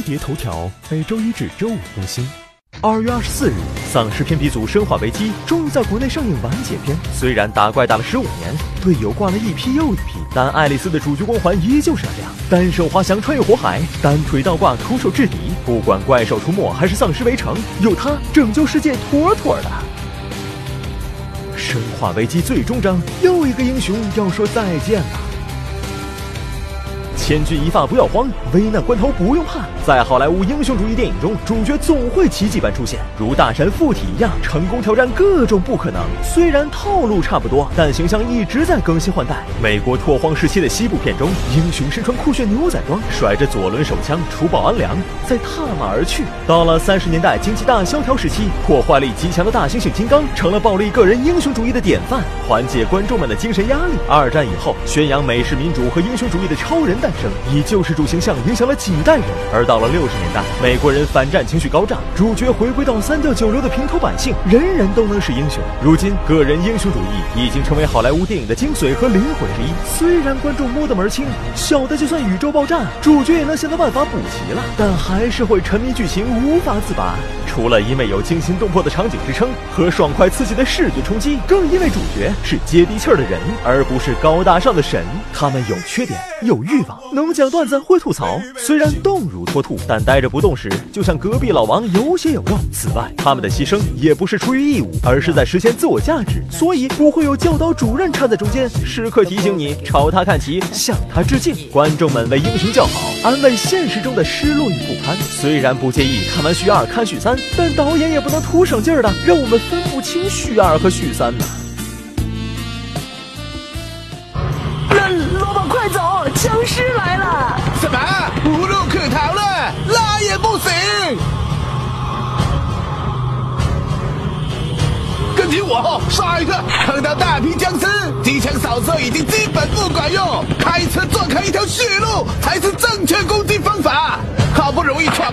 飞碟头条每周一至周五更新。二月二十四日，丧尸片鼻祖《生化危机》终于在国内上映完结篇。虽然打怪打了十五年，队友挂了一批又一批，但爱丽丝的主角光环依旧闪亮。单手滑翔穿越火海，单腿倒挂徒手制敌，不管怪兽出没还是丧尸围城，有他拯救世界妥妥的。《生化危机》最终章，又一个英雄要说再见了。千钧一发不要慌，危难关头不用怕。在好莱坞英雄主义电影中，主角总会奇迹般出现，如大神附体一样，成功挑战各种不可能。虽然套路差不多，但形象一直在更新换代。美国拓荒时期的西部片中，英雄身穿酷炫牛仔装，甩着左轮手枪除暴安良，在踏马而去。到了三十年代经济大萧条时期，破坏力极强的大猩猩金刚成了暴力个人英雄主义的典范，缓解观众们的精神压力。二战以后，宣扬美式民主和英雄主义的超人诞生。以救世主形象影响了几代人，而到了六十年代，美国人反战情绪高涨，主角回归到三教九流的平头百姓，人人都能是英雄。如今，个人英雄主义已经成为好莱坞电影的精髓和灵魂之一。虽然观众摸得门清，小的就算宇宙爆炸，主角也能想到办法补齐了，但还是会沉迷剧情，无法自拔。除了因为有惊心动魄的场景支撑和爽快刺激的视觉冲击，更因为主角是接地气儿的人，而不是高大上的神。他们有缺点，有欲望，能讲段子，会吐槽。虽然动如脱兔，但呆着不动时，就像隔壁老王有血有肉。此外，他们的牺牲也不是出于义务，而是在实现自我价值，所以不会有教导主任掺在中间，时刻提醒你朝他看齐，向他致敬。观众们为英雄叫好，安慰现实中的失落与不堪。虽然不介意看完续二看续三。但导演也不能图省劲儿的，让我们分不清续二和续三呢。尸来了！什么？无路可逃了，拉也不行。跟紧我，刷一个！碰到大批僵尸，机枪扫射已经基本不管用，开车撞开一条血路才是正确攻击。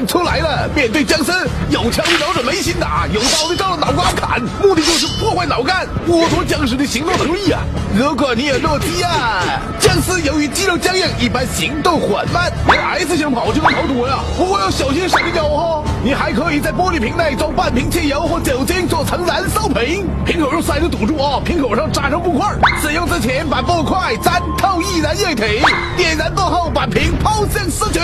出来了，面对僵尸，有枪瞄准眉心打，有刀的照着脑瓜砍，目的就是破坏脑干，剥夺僵尸的行动能力啊！如果你有弱鸡啊，僵尸由于肌肉僵硬，一般行动缓慢，连 S 型跑就能逃脱呀。不过要小心闪脚哦。你还可以在玻璃瓶内装半瓶汽油或酒精做成燃烧瓶，瓶口用塞子堵住哦，瓶口上扎上布块，使用之前把布块沾透易燃液体，点燃过后把瓶抛向尸群。